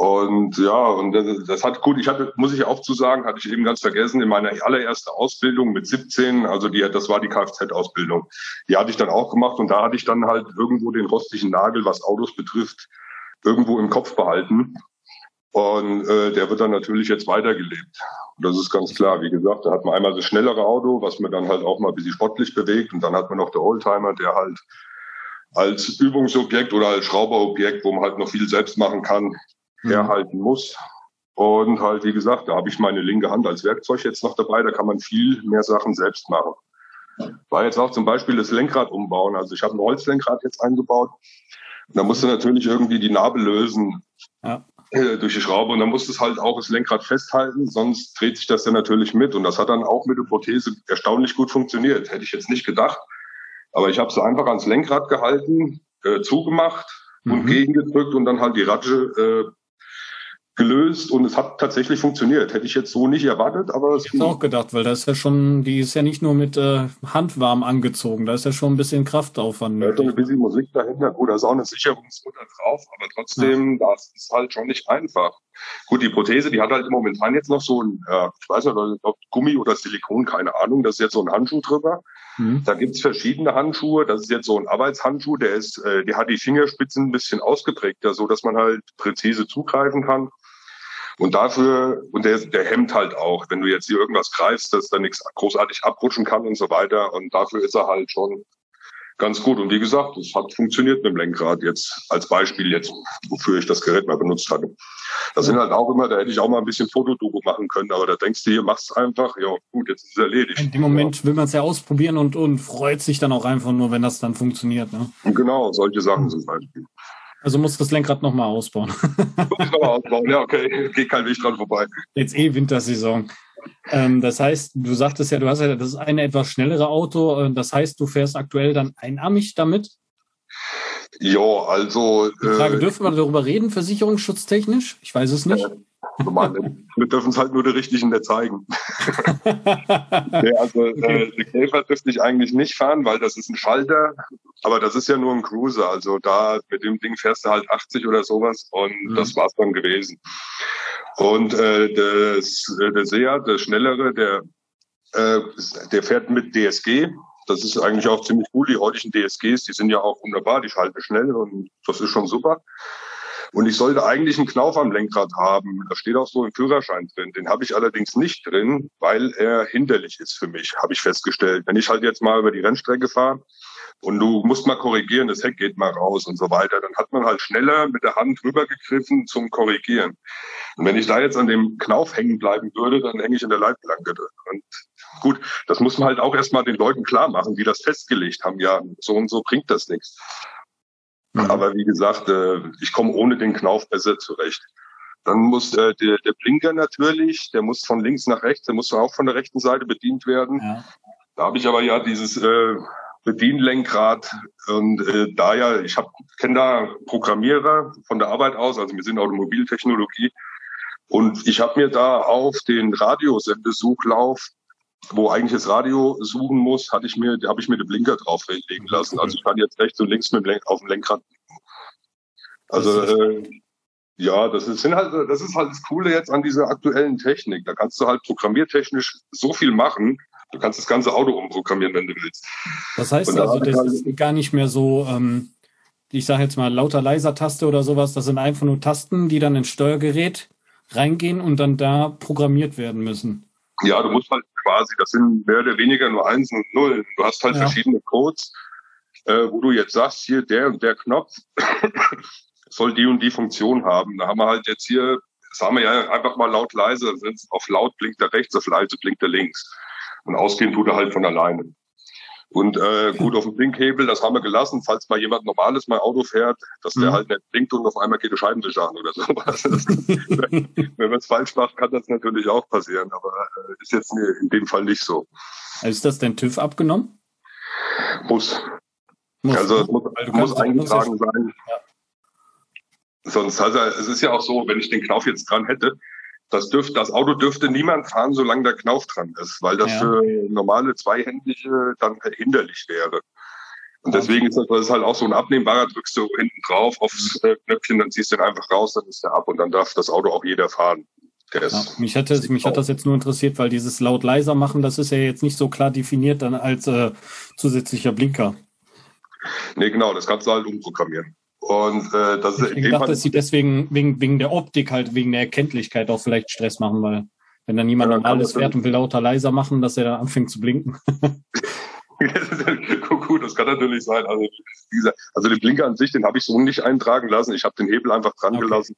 Und ja, und das, hat gut, ich hatte, muss ich auch zu sagen, hatte ich eben ganz vergessen, in meiner allerersten Ausbildung mit 17, also die, das war die Kfz-Ausbildung, die hatte ich dann auch gemacht und da hatte ich dann halt irgendwo den rostlichen Nagel, was Autos betrifft, irgendwo im Kopf behalten. Und äh, der wird dann natürlich jetzt weitergelebt. Und das ist ganz klar. Wie gesagt, da hat man einmal das schnellere Auto, was man dann halt auch mal ein bisschen sportlich bewegt. Und dann hat man noch der Oldtimer, der halt als Übungsobjekt oder als Schrauberobjekt, wo man halt noch viel selbst machen kann, mhm. herhalten muss. Und halt, wie gesagt, da habe ich meine linke Hand als Werkzeug jetzt noch dabei. Da kann man viel mehr Sachen selbst machen. War jetzt auch zum Beispiel das Lenkrad umbauen. Also ich habe ein Holzlenkrad jetzt eingebaut. Da musste natürlich irgendwie die Narbe lösen ja. äh, durch die Schraube. Und dann musste es halt auch das Lenkrad festhalten, sonst dreht sich das dann natürlich mit. Und das hat dann auch mit der Prothese erstaunlich gut funktioniert. Hätte ich jetzt nicht gedacht. Aber ich habe es einfach ans Lenkrad gehalten, äh, zugemacht und mhm. gegengedrückt und dann halt die Ratsche äh, gelöst und es hat tatsächlich funktioniert. Hätte ich jetzt so nicht erwartet, aber es Ich hätte auch gedacht, weil das ist ja schon, die ist ja nicht nur mit äh, Handwarm angezogen, da ist ja schon ein bisschen Kraftaufwand. Da ist ein bisschen Musik dahinter, gut, da ist auch eine Sicherungsmutter drauf, aber trotzdem, ja. das ist halt schon nicht einfach. Gut, die Prothese, die hat halt momentan jetzt noch so ein, äh, ich weiß nicht, ob Gummi oder Silikon, keine Ahnung, das ist jetzt so ein Handschuh drüber. Mhm. Da gibt's verschiedene Handschuhe. Das ist jetzt so ein Arbeitshandschuh, der ist, äh, der hat die Fingerspitzen ein bisschen ausgeprägter, so dass man halt präzise zugreifen kann. Und dafür, und der, der hemmt halt auch, wenn du jetzt hier irgendwas greifst, dass da nichts großartig abrutschen kann und so weiter. Und dafür ist er halt schon ganz gut. Und wie gesagt, es hat funktioniert mit dem Lenkrad jetzt als Beispiel jetzt, wofür ich das Gerät mal benutzt hatte. Das sind halt auch immer, da hätte ich auch mal ein bisschen Fotodoku machen können, aber da denkst du hier, machst einfach, ja gut, jetzt ist es erledigt. In dem Moment will man es ja ausprobieren und, und freut sich dann auch einfach nur, wenn das dann funktioniert. Ne? Genau, solche Sachen zum Beispiel. Also muss das Lenkrad nochmal ausbauen. muss ich nochmal ausbauen, ja, okay. Geht kein Weg dran vorbei. Jetzt eh Wintersaison. Ähm, das heißt, du sagtest ja, du hast ja, das ist eine etwas schnellere Auto. Äh, das heißt, du fährst aktuell dann einarmig damit? Ja, also. Die Frage, äh, dürfen wir darüber reden, versicherungsschutztechnisch? Ich weiß es nicht. Normal, wir dürfen es halt nur der Richtigen nicht zeigen. [LAUGHS] nee, also äh, der Käfer dürfte ich eigentlich nicht fahren, weil das ist ein Schalter, aber das ist ja nur ein Cruiser. Also da mit dem Ding fährst du halt 80 oder sowas und mhm. das war's dann gewesen. Und äh, das, äh, der Seat, der schnellere, der, äh, der fährt mit DSG. Das ist eigentlich auch ziemlich cool. Die heutigen DSGs, die sind ja auch wunderbar, die schalten schnell und das ist schon super. Und ich sollte eigentlich einen Knauf am Lenkrad haben. Da steht auch so ein Führerschein drin. Den habe ich allerdings nicht drin, weil er hinderlich ist für mich, habe ich festgestellt. Wenn ich halt jetzt mal über die Rennstrecke fahre und du musst mal korrigieren, das Heck geht mal raus und so weiter, dann hat man halt schneller mit der Hand rübergegriffen zum Korrigieren. Und wenn ich da jetzt an dem Knauf hängen bleiben würde, dann hänge ich in der Leitplanke. Und gut, das muss man halt auch erstmal den Leuten klar machen, die das festgelegt haben. Ja, so und so bringt das nichts. Mhm. Aber wie gesagt, äh, ich komme ohne den Knauf besser zurecht. Dann muss äh, der, der Blinker natürlich, der muss von links nach rechts, der muss auch von der rechten Seite bedient werden. Ja. Da habe ich aber ja dieses äh, Bedienlenkrad und äh, da ja, ich kenne da Programmierer von der Arbeit aus, also wir sind Automobiltechnologie und ich habe mir da auf den Radiosendesuchlauf wo eigentlich das Radio suchen muss, hatte ich mir, da habe ich mir den Blinker drauflegen lassen. Also ich kann jetzt rechts und links mit dem Lenk auf dem Lenkrad. Also äh, ja, das ist, sind halt, das ist halt das Coole jetzt an dieser aktuellen Technik. Da kannst du halt programmiertechnisch so viel machen. Du kannst das ganze Auto umprogrammieren, wenn du willst. Das heißt da also, das halt ist gar nicht mehr so, ähm, ich sage jetzt mal lauter leiser Taste oder sowas. Das sind einfach nur Tasten, die dann ins Steuergerät reingehen und dann da programmiert werden müssen. Ja, du musst halt quasi, das sind mehr oder weniger nur Einsen und Nullen. Du hast halt ja. verschiedene Codes, äh, wo du jetzt sagst, hier der und der Knopf [COUGHS] soll die und die Funktion haben. Da haben wir halt jetzt hier, sagen wir ja einfach mal laut leise, auf laut blinkt er rechts, auf leise blinkt er links. Und ausgehen tut er halt von alleine. Und äh, gut auf dem Blinkhebel, das haben wir gelassen, falls mal jemand normales mal Auto fährt, dass der mhm. halt nicht blinkt und auf einmal geht der Scheibenwischer an oder sowas. [LAUGHS] wenn man es falsch macht, kann das natürlich auch passieren, aber äh, ist jetzt in dem Fall nicht so. Ist das denn TÜV abgenommen? Muss. muss also es muss, muss eingetragen sein. Ja. Sonst, also es ist ja auch so, wenn ich den Knauf jetzt dran hätte, das dürfte, das Auto dürfte niemand fahren, solange der Knauf dran ist, weil das ja. für normale Zweihändige dann hinderlich wäre. Und deswegen ist das, das ist halt auch so ein abnehmbarer, drückst du hinten drauf aufs äh, Knöpfchen, dann ziehst du den einfach raus, dann ist der ab und dann darf das Auto auch jeder fahren. Ja, mich hatte, mich hat das jetzt nur interessiert, weil dieses laut leiser machen, das ist ja jetzt nicht so klar definiert dann als äh, zusätzlicher Blinker. Nee, genau, das kannst du halt umprogrammieren. Und äh, das ich ist in gedacht, dass sie deswegen wegen, wegen der Optik halt, wegen der Erkenntlichkeit auch vielleicht Stress machen, weil wenn dann jemand ja, normales fährt und will lauter leiser machen, dass er dann anfängt zu blinken. [LAUGHS] Gut, das kann natürlich sein. Also, wie gesagt, also den Blinker an sich, den habe ich so nicht eintragen lassen. Ich habe den Hebel einfach dran okay. gelassen.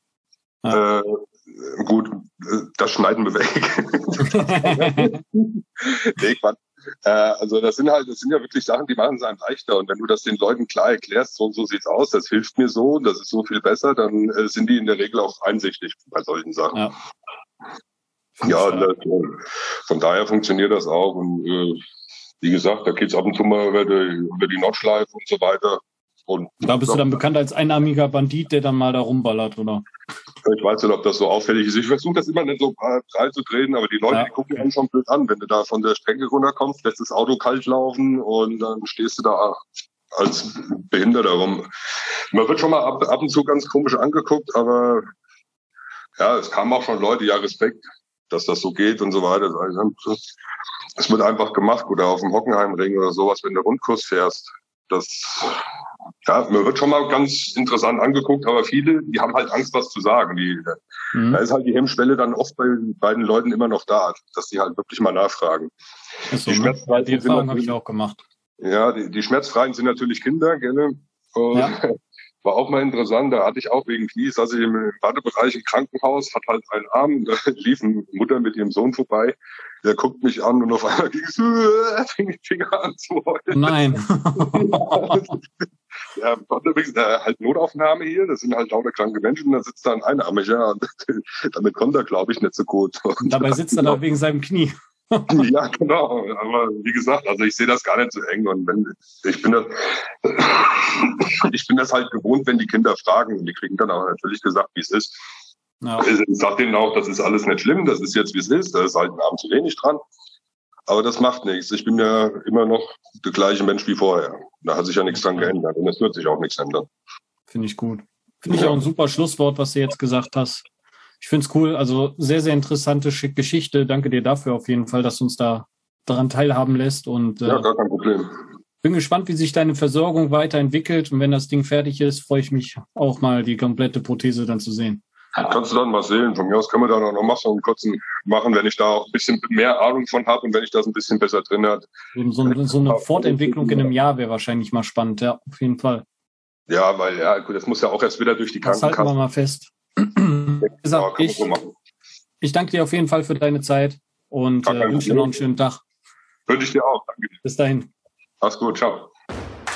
Ah. Äh, gut, äh, das schneiden wir weg. [LAUGHS] [LAUGHS] nee, Quatsch. Äh, also das sind halt, das sind ja wirklich Sachen, die machen es einem leichter. Und wenn du das den Leuten klar erklärst, so und so sieht's aus, das hilft mir so, das ist so viel besser, dann äh, sind die in der Regel auch einsichtig bei solchen Sachen. Ja, ja das, von daher funktioniert das auch. Und äh, wie gesagt, da geht's ab und zu mal über die, über die Nordschleife und so weiter. Und da bist du dann bekannt als einarmiger Bandit, der dann mal da rumballert, oder? Ich weiß nicht, ob das so auffällig ist. Ich versuche das immer nicht so breit zu treten, aber die Leute, ja. die gucken einen schon blöd an, wenn du da von der Strecke runterkommst, lässt das Auto kalt laufen und dann stehst du da als Behinderter rum. Man wird schon mal ab, ab und zu ganz komisch angeguckt, aber ja, es kamen auch schon Leute, ja, Respekt, dass das so geht und so weiter. Es wird einfach gemacht oder auf dem Hockenheimring oder sowas, wenn du Rundkurs fährst. Das Ja, mir wird schon mal ganz interessant angeguckt, aber viele, die haben halt Angst, was zu sagen. Die, mhm. Da ist halt die Hemmschwelle dann oft bei beiden Leuten immer noch da, dass die halt wirklich mal nachfragen. So, die, ne? die Erfahrung habe ich auch gemacht. Ja, die, die Schmerzfreien sind natürlich Kinder, gell? Und ja. [LAUGHS] war auch mal interessant, da hatte ich auch wegen Knie, saß ich im Wartebereich im Krankenhaus, hat halt einen Arm, [LAUGHS] da lief eine Mutter mit ihrem Sohn vorbei, der guckt mich an und auf einmal ging es, äh, fing die Finger an zu heulen. Nein. [LAUGHS] ja, äh, halt Notaufnahme hier, das sind halt lauter kranke Menschen, da sitzt da ein Einarmiger und [LAUGHS] damit kommt er, glaube ich, nicht so gut. Und Dabei sitzt er da wegen seinem Knie. [LAUGHS] ja, genau. Aber wie gesagt, also ich sehe das gar nicht so eng. Und wenn ich bin das, ich bin das halt gewohnt, wenn die Kinder fragen. Und die kriegen dann auch natürlich gesagt, wie es ist. Ja. Ich sag denen auch, das ist alles nicht schlimm, das ist jetzt wie es ist, da ist halt ein Abend zu wenig dran. Aber das macht nichts. Ich bin ja immer noch der gleiche Mensch wie vorher. Da hat sich ja nichts dran geändert und es wird sich auch nichts ändern. Finde ich gut. Finde ich auch ein super Schlusswort, was du jetzt gesagt hast. Ich finde es cool. Also sehr, sehr interessante Geschichte. Danke dir dafür auf jeden Fall, dass du uns da daran teilhaben lässt. Und, äh, ja, gar kein Problem. Bin gespannt, wie sich deine Versorgung weiterentwickelt. Und wenn das Ding fertig ist, freue ich mich auch mal, die komplette Prothese dann zu sehen. Kannst du dann mal sehen. Von mir aus können wir da noch mal so einen kurzen machen, wenn ich da auch ein bisschen mehr Ahnung von habe und wenn ich das ein bisschen besser drin habe. So, so eine Fortentwicklung in einem Jahr wäre wahrscheinlich mal spannend, ja, auf jeden Fall. Ja, weil ja, gut, das muss ja auch erst wieder durch die Krankenkasse. Das halten wir mal fest. gesagt, ich, ich danke dir auf jeden Fall für deine Zeit und äh, wünsche dir noch einen schönen Tag. Wünsche ich dir auch. Danke. Bis dahin. Mach's gut. Ciao.